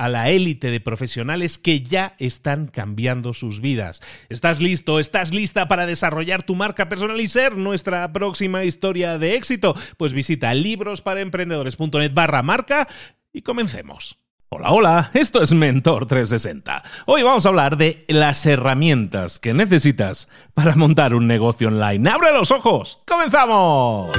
a la élite de profesionales que ya están cambiando sus vidas. ¿Estás listo? ¿Estás lista para desarrollar tu marca personal y ser nuestra próxima historia de éxito? Pues visita librosparaemprendedores.net barra marca y comencemos. Hola, hola, esto es Mentor 360. Hoy vamos a hablar de las herramientas que necesitas para montar un negocio online. ¡Abre los ojos! ¡Comenzamos!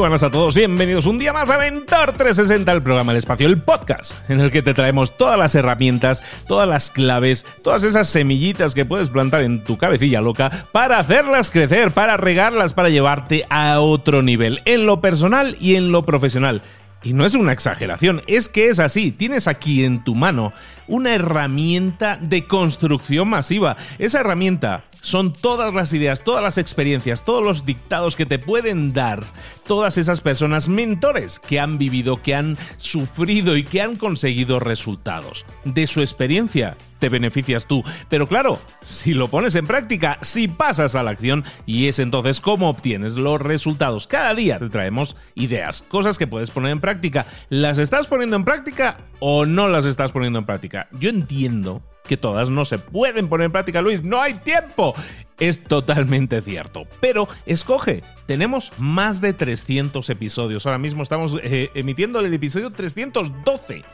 Buenas a todos, bienvenidos un día más a Mentor 360, el programa El Espacio, el podcast, en el que te traemos todas las herramientas, todas las claves, todas esas semillitas que puedes plantar en tu cabecilla loca para hacerlas crecer, para regarlas, para llevarte a otro nivel, en lo personal y en lo profesional. Y no es una exageración, es que es así. Tienes aquí en tu mano una herramienta de construcción masiva. Esa herramienta son todas las ideas, todas las experiencias, todos los dictados que te pueden dar todas esas personas mentores que han vivido, que han sufrido y que han conseguido resultados. De su experiencia te beneficias tú. Pero claro, si lo pones en práctica, si pasas a la acción, y es entonces cómo obtienes los resultados. Cada día te traemos ideas, cosas que puedes poner en práctica. ¿Las estás poniendo en práctica o no las estás poniendo en práctica? Yo entiendo que todas no se pueden poner en práctica, Luis, no hay tiempo. Es totalmente cierto. Pero escoge, tenemos más de 300 episodios. Ahora mismo estamos eh, emitiendo el episodio 312.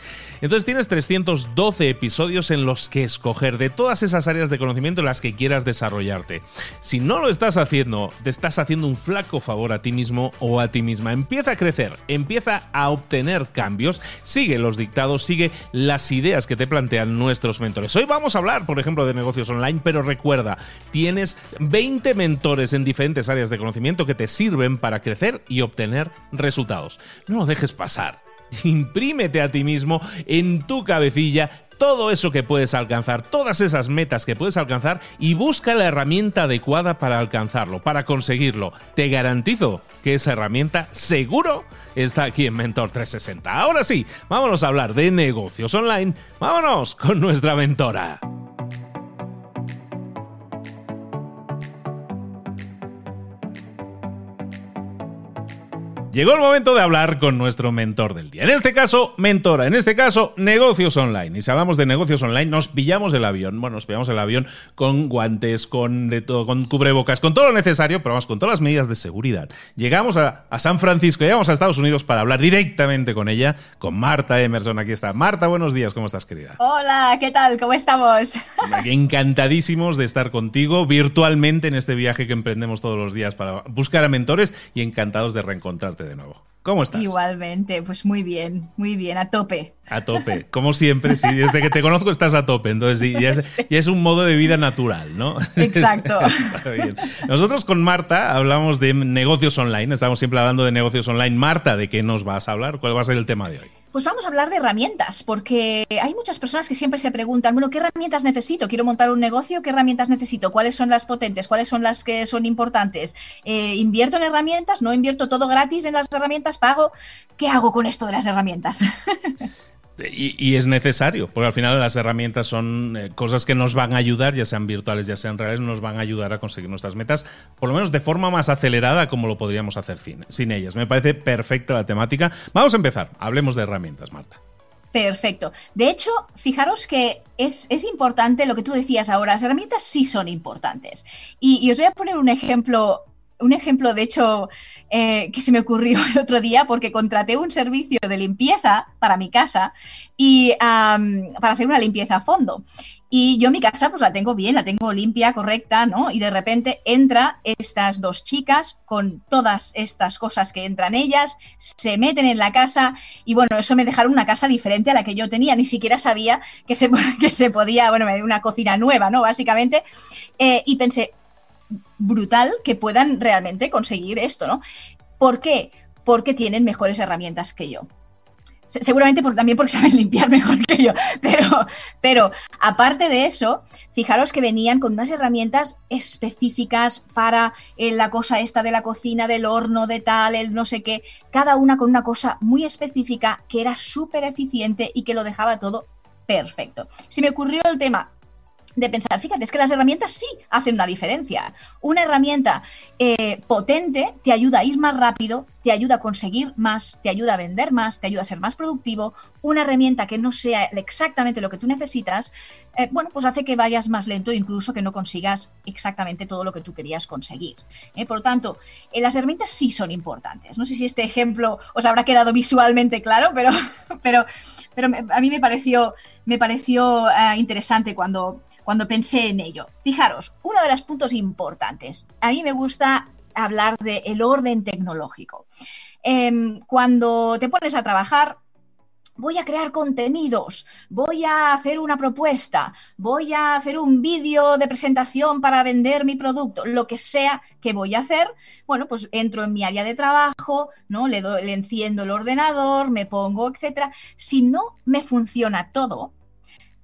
Entonces tienes 312 episodios en los que escoger de todas esas áreas de conocimiento en las que quieras desarrollarte. Si no lo estás haciendo, te estás haciendo un flaco favor a ti mismo o a ti misma. Empieza a crecer, empieza a obtener cambios, sigue los dictados, sigue las ideas que te plantean nuestros mentores. Hoy vamos a hablar, por ejemplo, de negocios online, pero recuerda, tienes 20 mentores en diferentes áreas de conocimiento que te sirven para crecer y obtener resultados. No lo dejes pasar. Imprímete a ti mismo en tu cabecilla todo eso que puedes alcanzar, todas esas metas que puedes alcanzar y busca la herramienta adecuada para alcanzarlo, para conseguirlo. Te garantizo que esa herramienta seguro está aquí en Mentor 360. Ahora sí, vámonos a hablar de negocios online. Vámonos con nuestra mentora. Llegó el momento de hablar con nuestro mentor del día. En este caso, mentora, en este caso, negocios online. Y si hablamos de negocios online, nos pillamos el avión. Bueno, nos pillamos el avión con guantes, con de todo, con cubrebocas, con todo lo necesario, pero vamos, con todas las medidas de seguridad. Llegamos a, San Francisco, llegamos a Estados Unidos para hablar directamente con ella, con Marta Emerson. Aquí está. Marta, buenos días, ¿cómo estás, querida? Hola, ¿qué tal? ¿Cómo estamos? Encantadísimos de estar contigo virtualmente en este viaje que emprendemos todos los días para buscar a mentores y encantados de reencontrarte de nuevo. ¿Cómo estás? Igualmente, pues muy bien, muy bien, a tope. A tope, como siempre, sí, desde que te conozco estás a tope, entonces sí, ya, es, un modo de vida natural, ¿no? Exacto. Nosotros con Marta hablamos de negocios online, estamos siempre hablando de negocios online. Marta, ¿de qué nos vas a hablar? ¿Cuál va a ser el tema de hoy? Pues vamos a hablar de herramientas, porque hay muchas personas que siempre se preguntan, bueno, ¿qué herramientas necesito? Quiero montar un negocio, ¿qué herramientas necesito? ¿Cuáles son las potentes? ¿Cuáles son las que son importantes? Eh, ¿Invierto en herramientas? ¿No invierto todo gratis en las herramientas? ¿Pago? ¿Qué hago con esto de las herramientas? Y, es necesario, porque al final las herramientas son eh, cosas que nos van a ayudar, ya sean virtuales, ya sean reales, nos van a ayudar a conseguir nuestras metas, por lo menos de forma más acelerada como lo podríamos hacer sin, sin ellas. Me parece perfecta la temática. Vamos a empezar, hablemos de herramientas, Marta. Perfecto. De hecho, fijaros que es, importante lo que tú decías ahora, las herramientas sí son importantes. y os voy a poner un ejemplo un ejemplo, de hecho, eh, que se me ocurrió el otro día porque contraté un servicio de limpieza para mi casa y para hacer una limpieza a fondo. Y yo mi casa pues la tengo bien, la tengo limpia, correcta, ¿no? Y de repente entra estas dos chicas con todas estas cosas que entran ellas, se meten en la casa y bueno, eso me dejaron una casa diferente a la que yo tenía, ni siquiera sabía que se, que se podía, bueno, una cocina nueva, ¿no? Básicamente. Eh, y pensé, brutal que puedan realmente conseguir esto, ¿no? ¿Por qué? Porque tienen mejores herramientas que yo. Seguramente también porque saben limpiar mejor que yo, pero, pero aparte de eso, fijaros que venían con unas herramientas específicas para eh, la cosa esta de la cocina, del horno, de tal, el no sé qué, cada una con una cosa muy específica que era súper eficiente y que lo dejaba todo perfecto. Si me ocurrió el tema de pensar, fíjate, es que las herramientas sí hacen una diferencia. Una herramienta eh, potente te ayuda a ir más rápido, te ayuda a conseguir más, te ayuda a vender más, te ayuda a ser más productivo. Una herramienta que no sea exactamente lo que tú necesitas, eh, bueno, pues hace que vayas más lento, incluso que no consigas exactamente todo lo que tú querías conseguir. ¿eh? Por lo tanto, las herramientas sí son importantes. No sé si este ejemplo os habrá quedado visualmente claro, pero, pero, pero a mí me pareció, me pareció interesante cuando cuando pensé en ello. Fijaros, uno de los puntos importantes. A mí me gusta hablar del el orden tecnológico. Em, cuando te pones a trabajar, voy a crear contenidos, voy a hacer una propuesta, voy a hacer un vídeo de presentación para vender mi producto, lo que sea que voy a hacer, bueno, pues entro en mi área de trabajo, ¿no? Le, le enciendo el ordenador, me pongo, etcétera. Si no me funciona todo,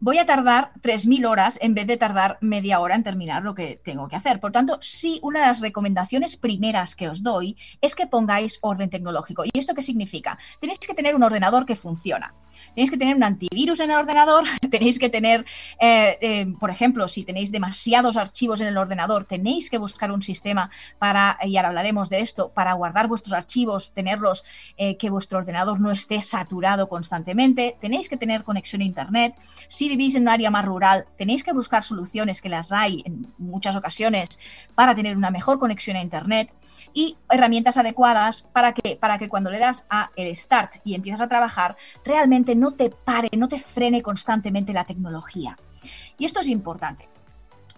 voy a tardar 3.000 horas en vez de tardar media hora en terminar lo que tengo que hacer. Por tanto, sí, una de las recomendaciones primeras que os doy es que pongáis orden tecnológico. ¿Y esto qué significa? Tenéis que tener un ordenador que funciona tenéis que tener un antivirus en el ordenador, tenéis que tener, eh, eh, por ejemplo, si tenéis demasiados archivos en el ordenador, tenéis que buscar un sistema para, y ahora hablaremos de esto, para guardar vuestros archivos, tenerlos, eh, que vuestro ordenador no esté saturado constantemente, tenéis que tener conexión a Internet. Si vivís en un área más rural, tenéis que buscar soluciones que las hay en muchas ocasiones para tener una mejor conexión a Internet y herramientas adecuadas para que, para que cuando le das a el start y empiezas a trabajar, realmente no te pare, no te frene constantemente la tecnología. Y esto es importante.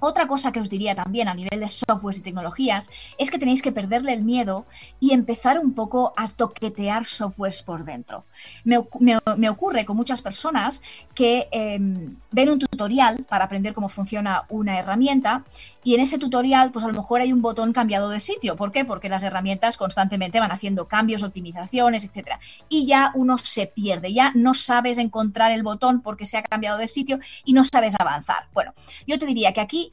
Otra cosa que os diría también a nivel de softwares y tecnologías es que tenéis que perderle el miedo y empezar un poco a toquetear softwares por dentro. Me, ocurre con muchas personas que em, ven un tutorial para aprender cómo funciona una herramienta y en ese tutorial pues a lo mejor hay un botón cambiado de sitio. ¿Por qué? Porque las herramientas constantemente van haciendo cambios, optimizaciones, etc. Y ya uno se pierde, ya no sabes encontrar el botón porque se ha cambiado de sitio y no sabes avanzar. Bueno, yo te diría que aquí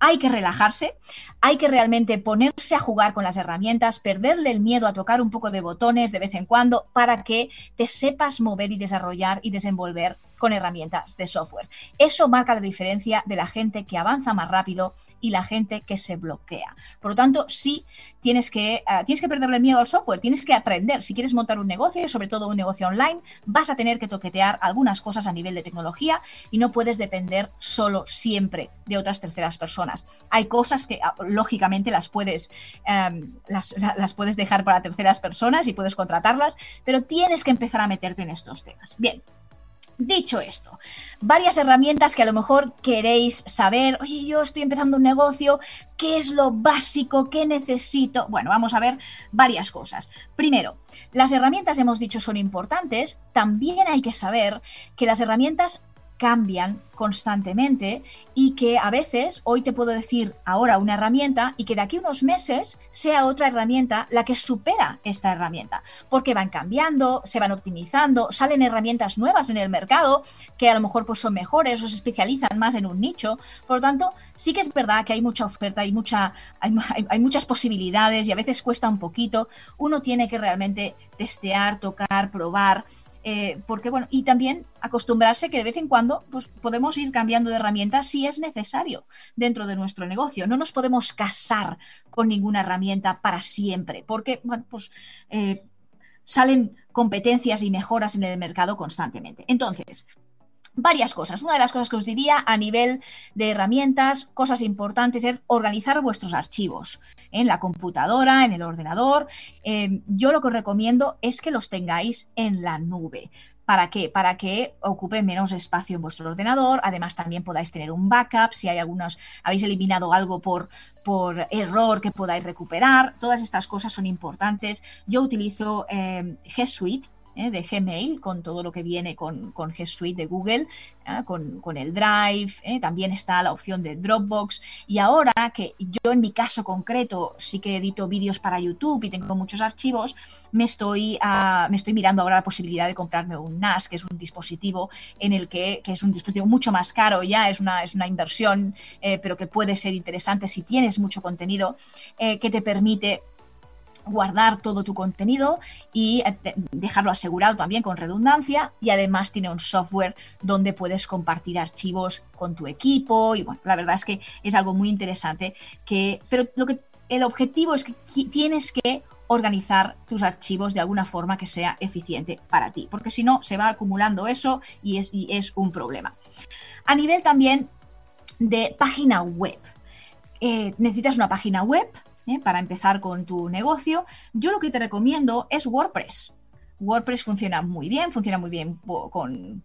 hay que relajarse, hay que realmente ponerse a jugar con las herramientas, perderle el miedo a tocar un poco de botones de vez en cuando para que te sepas mover y desarrollar y desenvolver con herramientas de software. Eso marca la diferencia de la gente que avanza más rápido y la gente que se bloquea. Por lo tanto, sí tienes que, eh, tienes que perderle miedo al software, tienes que aprender. Si quieres montar un negocio, sobre todo un negocio online, vas a tener que toquetear algunas cosas a nivel de tecnología y no puedes depender solo siempre de otras terceras personas. Hay cosas que ah, lógicamente las puedes, em, las, las puedes dejar para terceras personas y puedes contratarlas, pero tienes que empezar a meterte en estos temas. Bien, Dicho esto, varias herramientas que a lo mejor queréis saber, oye, yo estoy empezando un negocio, ¿qué es lo básico? ¿Qué necesito? Bueno, vamos a ver varias cosas. Primero, las herramientas, hemos dicho, son importantes. También hay que saber que las herramientas cambian constantemente y que a veces hoy te puedo decir ahora una herramienta y que de aquí a unos meses sea otra herramienta la que supera esta herramienta, porque van cambiando, se van optimizando, salen herramientas nuevas en el mercado que a lo mejor pues son mejores o se especializan más en un nicho. Por lo tanto, sí que es verdad que hay mucha oferta, hay, mucha, hay, hay muchas posibilidades y a veces cuesta un poquito. Uno tiene que realmente testear, tocar, probar eh, porque bueno, y también acostumbrarse que de vez en cuando pues, podemos ir cambiando de herramienta si es necesario dentro de nuestro negocio. No nos podemos casar con ninguna herramienta para siempre, porque bueno, pues eh, salen competencias y mejoras en el mercado constantemente. Entonces, varias cosas. Una de las cosas que os diría a nivel de herramientas, cosas importantes, es organizar vuestros archivos en la computadora, en el ordenador. Eh, yo lo que os recomiendo es que los tengáis en la nube. ¿Para qué? Para que ocupe menos espacio en vuestro ordenador. Además, también podáis tener un backup si hay algunos, habéis eliminado algo por, por error que podáis recuperar. Todas estas cosas son importantes. Yo utilizo eh, G Suite ¿eh? de Gmail, con todo lo que viene con, con G Suite de Google, ¿eh? con, el Drive, ¿eh? también está la opción de Dropbox. Y ahora que yo en mi caso concreto sí que edito vídeos para YouTube y tengo muchos archivos, me estoy, ah, me estoy mirando ahora la posibilidad de comprarme un NAS, que es un dispositivo en el que, que es un dispositivo mucho más caro ya, es una, es una inversión, pero que puede ser interesante si tienes mucho contenido, que te permite guardar todo tu contenido y eh, dejarlo asegurado también con redundancia y además tiene un software donde puedes compartir archivos con tu equipo y bueno, la verdad es que es algo muy interesante que pero lo que el objetivo es que tienes que organizar tus archivos de alguna forma que sea eficiente para ti, porque si no se va acumulando eso y es, y es un problema. A nivel también de página web. Eh, necesitas una página web ¿eh? para empezar con tu negocio, yo lo que te recomiendo es WordPress. WordPress funciona muy bien, funciona muy bien con,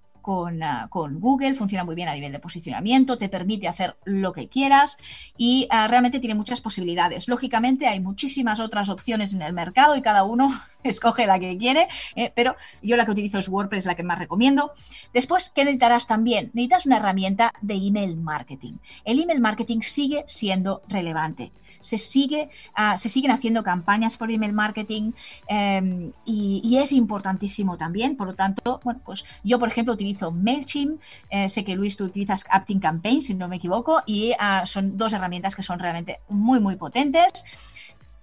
ah, con, Google, funciona muy bien a nivel de posicionamiento, te permite hacer lo que quieras y ah, realmente tiene muchas posibilidades. Lógicamente hay muchísimas otras opciones en el mercado y cada uno escoge la que quiere, ¿eh? pero yo la que utilizo es WordPress, la que más recomiendo. Después, ¿qué necesitarás también? Necesitas una herramienta de email marketing. El email marketing sigue siendo relevante se, sigue, ah, se siguen haciendo campañas por email marketing em, y, es importantísimo también. Por lo tanto, bueno, pues yo, por ejemplo, utilizo MailChimp, eh, sé que Luis, tú utilizas Apting Campaign, si no me equivoco, y ah, son dos herramientas que son realmente muy, muy potentes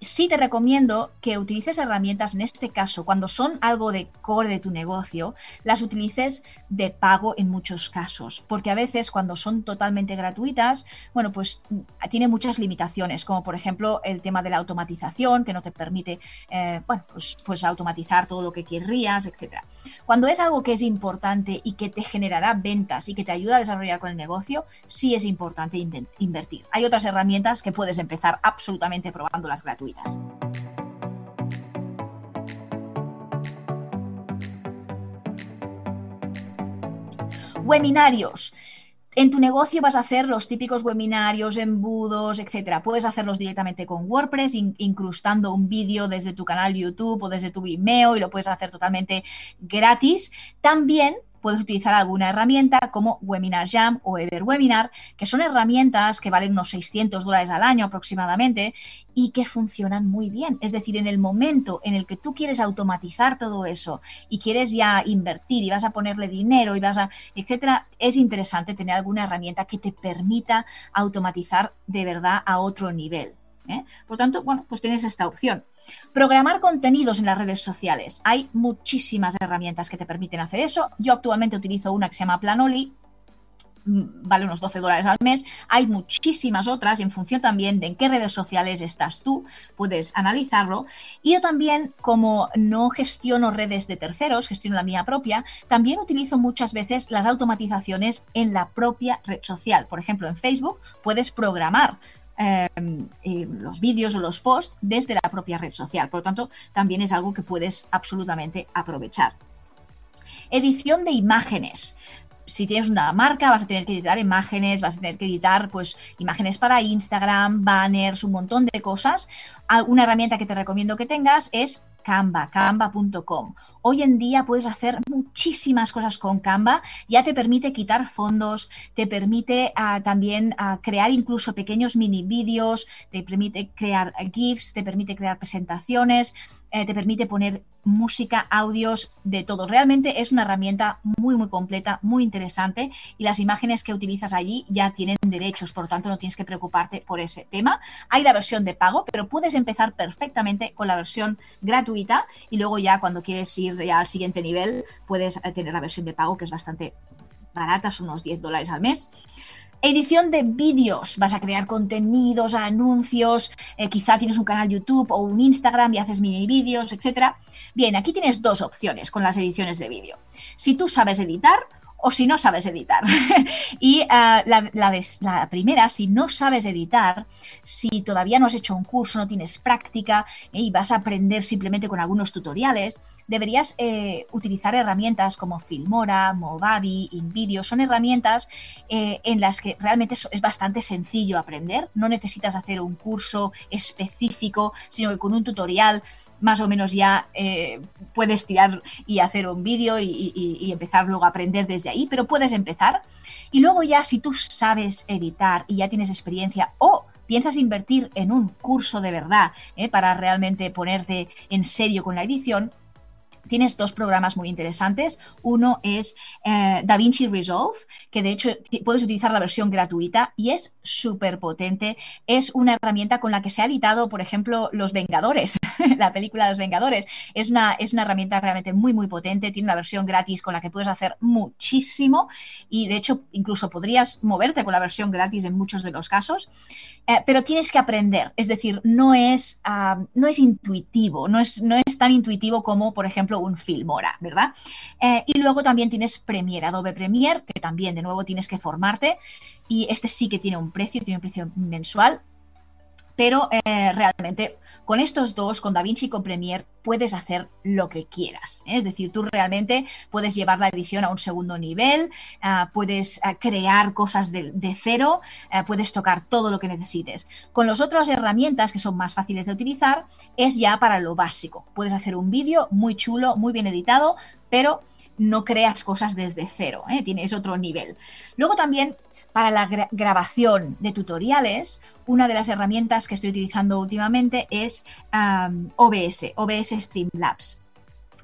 sí te recomiendo que utilices herramientas, en este caso, cuando son algo de core de tu negocio, las utilices de pago en muchos casos, porque a veces cuando son totalmente gratuitas, bueno, pues mm, tiene muchas limitaciones, como por ejemplo el tema de la automatización, que no te permite, eh, bueno, pues, pues, automatizar todo lo que querrías, etc. Cuando es algo que es importante y que te generará ventas y que te ayuda a desarrollar con el negocio, sí es importante invertir. Hay otras herramientas que puedes empezar absolutamente probando las gratuitas. Webinarios. En tu negocio vas a hacer los típicos webinarios, embudos, etcétera. Puedes hacerlos directamente con WordPress, incrustando un vídeo desde tu canal YouTube o desde tu Vimeo y lo puedes hacer totalmente gratis. También puedes utilizar alguna herramienta como Webinar Jam o Everwebinar, que son herramientas que valen unos 600 dólares al año aproximadamente y que funcionan muy bien. Es decir, en el momento en el que tú quieres automatizar todo eso y quieres ya invertir y vas a ponerle dinero y vas a, etcétera, es interesante tener alguna herramienta que te permita automatizar de verdad a otro nivel. ¿Eh? Por tanto, bueno, pues tienes esta opción. Programar contenidos en las redes sociales. Hay muchísimas herramientas que te permiten hacer eso. Yo actualmente utilizo una que se llama Planoli, mm, vale unos 12 dólares al mes. Hay muchísimas otras en función también de en qué redes sociales estás tú, puedes analizarlo. Y yo también, como no gestiono redes de terceros, gestiono la mía propia, también utilizo muchas veces las automatizaciones en la propia red social. Por ejemplo, en Facebook puedes programar Em, los vídeos o los posts desde la propia red social. Por lo tanto, también es algo que puedes absolutamente aprovechar. Edición de imágenes si tienes una marca, vas a tener que editar imágenes, vas a tener que editar pues imágenes para Instagram, banners, un montón de cosas. Una herramienta que te recomiendo que tengas es Canva, canva.com. Hoy en día puedes hacer muchísimas cosas con Canva, ya te permite quitar fondos, te permite ah, también ah, crear incluso pequeños mini vídeos, te permite crear GIFs, te permite crear presentaciones, eh, te permite poner música, audios, de todo. Realmente es una herramienta muy, muy completa, muy interesante y las imágenes que utilizas allí ya tienen derechos, por lo tanto no tienes que preocuparte por ese tema. Hay la versión de pago, pero puedes empezar perfectamente con la versión gratuita y luego ya cuando quieres ir al siguiente nivel puedes eh, tener la versión de pago que es bastante barata, son unos 10 dólares al mes. Edición de vídeos. Vas a crear contenidos, anuncios, eh, quizá tienes un canal YouTube o un Instagram y haces mini vídeos, etc. Bien, aquí tienes dos opciones con las ediciones de vídeo. Si tú sabes editar, o si no sabes editar. y eh, la, primera, si no sabes editar, si todavía no has hecho un curso, no tienes práctica eh, y vas a aprender simplemente con algunos tutoriales, deberías eh, utilizar herramientas como Filmora, Movavi, InVideo. Son herramientas en las que realmente es bastante sencillo aprender. No necesitas hacer un curso específico, sino que con un tutorial más o menos ya eh, puedes tirar y hacer un vídeo y, empezar luego a aprender desde ahí, pero puedes empezar. Y luego ya si tú sabes editar y ya tienes experiencia o piensas invertir en un curso de verdad eh, para realmente ponerte en serio con la edición, tienes dos programas muy interesantes. Uno es eh, DaVinci Resolve, que de hecho puedes utilizar la versión gratuita y es súper potente. Es una herramienta con la que se ha editado, por ejemplo, Los Vengadores, la película de Los Vengadores. Es una, es una herramienta realmente muy, muy potente. Tiene una versión gratis con la que puedes hacer muchísimo y de hecho incluso podrías moverte con la versión gratis en muchos de los casos. Eh, pero tienes que aprender, es decir, no es, ah, no es intuitivo, no es, no es tan intuitivo como, por ejemplo, un Filmora, ¿verdad? Eh, y luego también tienes Premiere, Adobe Premiere, que también de nuevo tienes que formarte. Y este sí que tiene un precio, tiene un precio mensual, pero eh, realmente con estos dos, con DaVinci y con Premiere, puedes hacer lo que quieras. ¿eh? Es decir, tú realmente puedes llevar la edición a un segundo nivel, ah, puedes ah, crear cosas de, cero, ah, puedes tocar todo lo que necesites. Con las otras herramientas que son más fáciles de utilizar, es ya para lo básico. Puedes hacer un vídeo muy chulo, muy bien editado, pero no creas cosas desde cero, ¿eh? tienes otro nivel. Luego también para la grabación de tutoriales, una de las herramientas que estoy utilizando últimamente es OBS, OBS Streamlabs.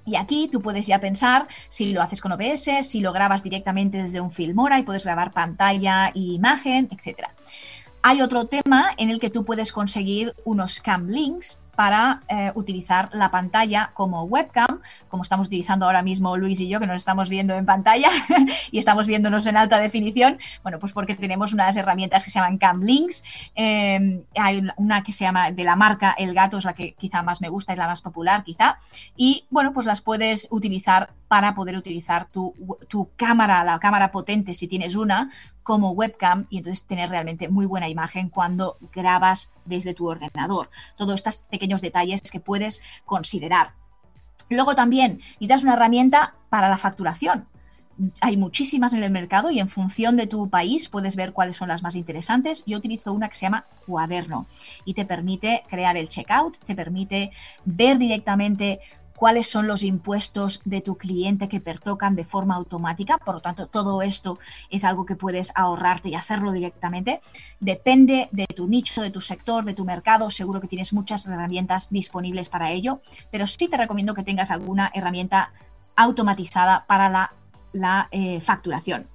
Y aquí tú puedes ya pensar si lo haces con OBS, si lo grabas directamente desde un Filmora y puedes grabar pantalla e imagen, etc. Hay otro tema en el que tú puedes conseguir unos cam links para eh, utilizar la pantalla como webcam, como estamos utilizando ahora mismo Luis y yo, que nos estamos viendo en pantalla y estamos viéndonos en alta definición. Bueno, pues porque tenemos unas herramientas que se llaman Cam Links. Em, hay una que se llama de la marca El Gato, es la que quizá más me gusta, es la más popular quizá. Y bueno, pues las puedes utilizar para poder utilizar tu, tu cámara, la cámara potente, si tienes una, como webcam y entonces tener realmente muy buena imagen cuando grabas desde tu ordenador. Todos estos pequeños detalles que puedes considerar. Luego también necesitas una herramienta para la facturación. Hay muchísimas en el mercado y en función de tu país puedes ver cuáles son las más interesantes. Yo utilizo una que se llama Cuaderno y te permite crear el checkout, te permite ver directamente cuáles son los impuestos de tu cliente que pertocan de forma automática. Por lo tanto, todo esto es algo que puedes ahorrarte y hacerlo directamente. Depende de tu nicho, de tu sector, de tu mercado. Seguro que tienes muchas herramientas disponibles para ello, pero sí te recomiendo que tengas alguna herramienta automatizada para la, eh, facturación.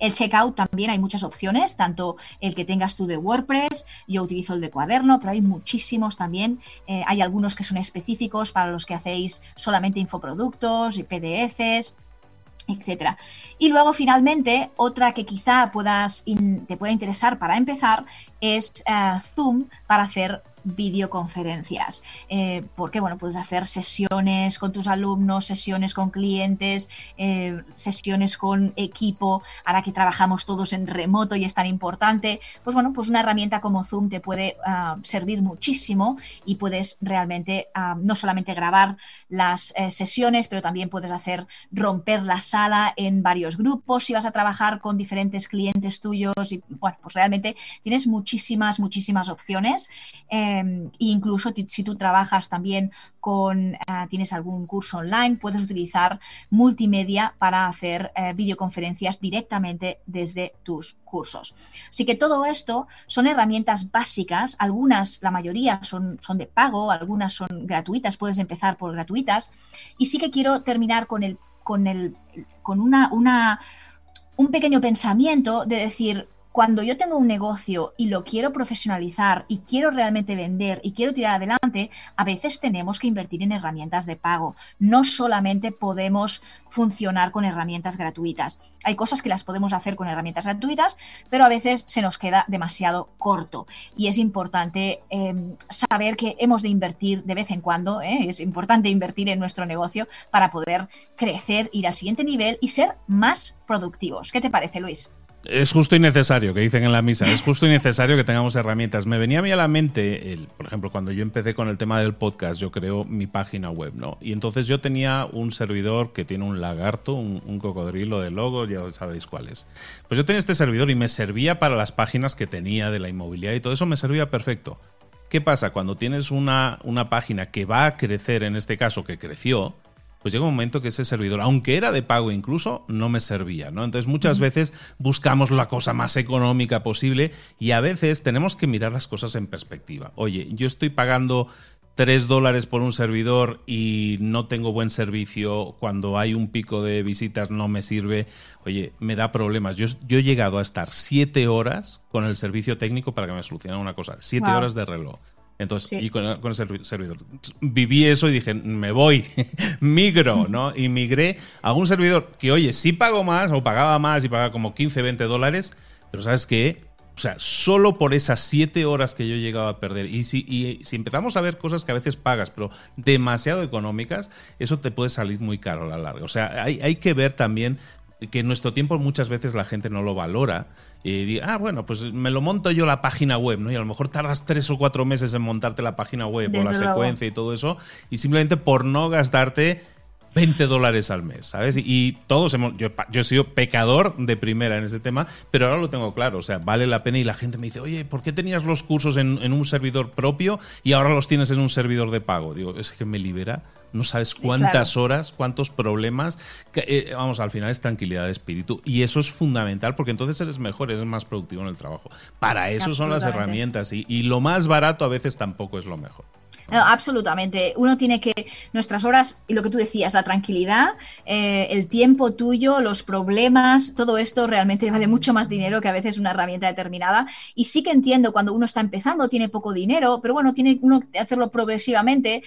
El checkout también hay muchas opciones, tanto el que tengas tú de WordPress, yo utilizo el de cuaderno, pero hay muchísimos también. Eh, hay algunos que son específicos para los que hacéis solamente infoproductos y PDFs etcétera. Y luego finalmente otra que quizá puedas te pueda interesar para empezar es eh, Zoom para hacer videoconferencias. Eh, porque, bueno, puedes hacer sesiones con tus alumnos, sesiones con clientes, eh, sesiones con equipo. Ahora que trabajamos todos en remoto y es tan importante, pues bueno, pues una herramienta como Zoom te puede ah, servir muchísimo y puedes realmente ah, no solamente grabar las eh, sesiones, pero también puedes hacer romper la sala en varios grupos si vas a trabajar con diferentes clientes tuyos y bueno, pues realmente tienes muchísimas, muchísimas opciones. Em, incluso si tú trabajas también con, ah, tienes algún curso online, puedes utilizar multimedia para hacer eh, videoconferencias directamente desde tus cursos. Así que todo esto son herramientas básicas, algunas, la mayoría son, son de pago, algunas son gratuitas, puedes empezar por gratuitas. Y sí que quiero terminar con, el, con, el, con una, una, un pequeño pensamiento de decir, cuando yo tengo un negocio y lo quiero profesionalizar y quiero realmente vender y quiero tirar adelante, a veces tenemos que invertir en herramientas de pago. No solamente podemos funcionar con herramientas gratuitas. Hay cosas que las podemos hacer con herramientas gratuitas, pero a veces se nos queda demasiado corto. Y es importante em, saber que hemos de invertir de vez en cuando, ¿eh? es importante invertir en nuestro negocio para poder crecer, ir al siguiente nivel y ser más productivos. ¿Qué te parece, Luis? Es justo y necesario, que dicen en la misa, es justo y necesario que tengamos herramientas. Me venía a mí a la mente, el, por ejemplo, cuando yo empecé con el tema del podcast, yo creo mi página web, ¿no? Y entonces yo tenía un servidor que tiene un lagarto, un, cocodrilo de logo, ya sabéis cuál es. Pues yo tenía este servidor y me servía para las páginas que tenía de la inmobiliaria y todo eso me servía perfecto. ¿Qué pasa? Cuando tienes una, una página que va a crecer, en este caso que creció, pues llega un momento que ese servidor, aunque era de pago incluso, no me servía, ¿no? Entonces muchas veces buscamos la cosa más económica posible y a veces tenemos que mirar las cosas en perspectiva. Oye, yo estoy pagando 3 dólares por un servidor y no tengo buen servicio, cuando hay un pico de visitas no me sirve, oye, me da problemas. Yo, yo he llegado a estar 7 horas con el servicio técnico para que me solucionara una cosa, 7 horas de reloj. Entonces, y con, el servidor. Viví eso y dije, me voy, migro, ¿no? Y migré a un servidor que, oye, sí pago más, o pagaba más y pagaba como 15, 20 dólares, pero ¿sabes qué? O sea, solo por esas 7 horas que yo he llegado a perder, y si, y si empezamos a ver cosas que a veces pagas, pero demasiado económicas, eso te puede salir muy caro a la larga. O sea, hay, hay que ver también que en nuestro tiempo muchas veces la gente no lo valora y digo, ah, bueno, pues me lo monto yo la página web, ¿no? Y a lo mejor tardas tres o cuatro meses en montarte la página web o la secuencia y todo eso, y simplemente por no gastarte 20 dólares al mes, ¿sabes? Y, todos hemos, yo, yo, he sido pecador de primera en ese tema, pero ahora lo tengo claro, o sea, vale la pena y la gente me dice, oye, ¿por qué tenías los cursos en, en un servidor propio y ahora los tienes en un servidor de pago? Digo, es que me libera no sabes cuántas horas, cuántos problemas. Eh, vamos, al final es tranquilidad de espíritu. Y eso es fundamental porque entonces eres mejor, eres más productivo en el trabajo. Para eso son las herramientas. y lo más barato a veces tampoco es lo mejor absolutamente. Uno tiene que, nuestras horas, y lo que tú decías, la tranquilidad, eh, el tiempo tuyo, los problemas, todo esto realmente vale mucho más dinero que a veces una herramienta determinada. Y sí que entiendo cuando uno está empezando, tiene poco dinero, pero bueno, tiene uno que hacerlo progresivamente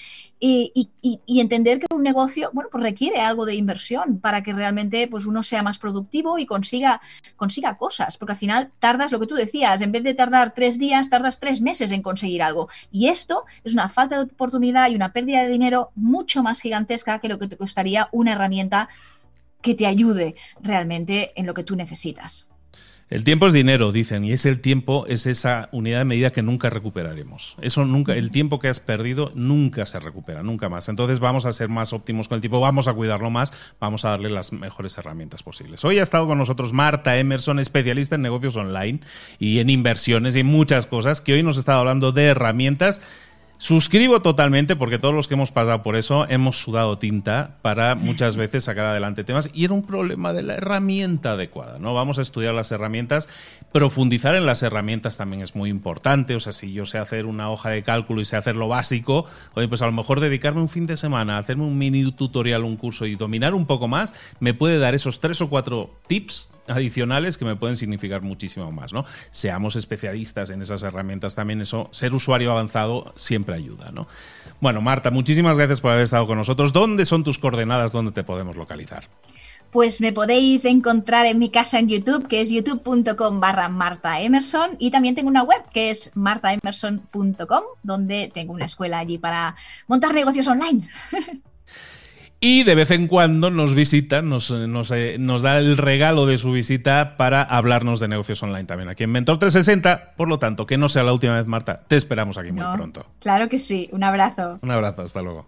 y, entender que un negocio, bueno, pues requiere algo de inversión para que realmente pues uno sea más productivo y consiga, consiga cosas, porque al final tardas lo que tú decías, en vez de tardar tres días, tardas tres meses en conseguir algo. Y esto es una falta de oportunidad y una pérdida de dinero mucho más gigantesca que lo que te costaría una herramienta que te ayude realmente en lo que tú necesitas. El tiempo es dinero, dicen, y es el tiempo, es esa unidad de medida que nunca recuperaremos. Eso nunca, el tiempo que has perdido nunca se recupera, nunca más. Entonces vamos a ser más óptimos con el tiempo, vamos a cuidarlo más, vamos a darle las mejores herramientas posibles. Hoy ha estado con nosotros Marta Emerson, especialista en negocios online y en inversiones y muchas cosas, que hoy nos está hablando de herramientas Suscribo totalmente porque todos los que hemos pasado por eso hemos sudado tinta para muchas veces sacar adelante temas y era un problema de la herramienta adecuada, ¿no? Vamos a estudiar las herramientas, profundizar en las herramientas también es muy importante, o sea, si yo sé hacer una hoja de cálculo y sé hacer lo básico, oye, pues a lo mejor dedicarme un fin de semana hacerme un mini tutorial, un curso y dominar un poco más, me puede dar esos tres o cuatro tips adicionales que me pueden significar muchísimo más, ¿no? Seamos especialistas en esas herramientas también, eso, ser usuario avanzado siempre ayuda, ¿no? Bueno, Marta, muchísimas gracias por haber estado con nosotros. ¿Dónde son tus coordenadas? ¿Dónde te podemos localizar? Pues me podéis encontrar en mi casa en YouTube, que es youtube.com barra Marta Emerson, y también tengo una web que es martaemerson.com, donde tengo una escuela allí para montar negocios online. y de vez en cuando nos visita, nos, eh, nos, da el regalo de su visita para hablarnos de negocios online también aquí en Mentor 360. Por lo tanto, que no sea la última vez, Marta. Te esperamos aquí muy pronto. Claro que sí. Un abrazo. Un abrazo. Hasta luego.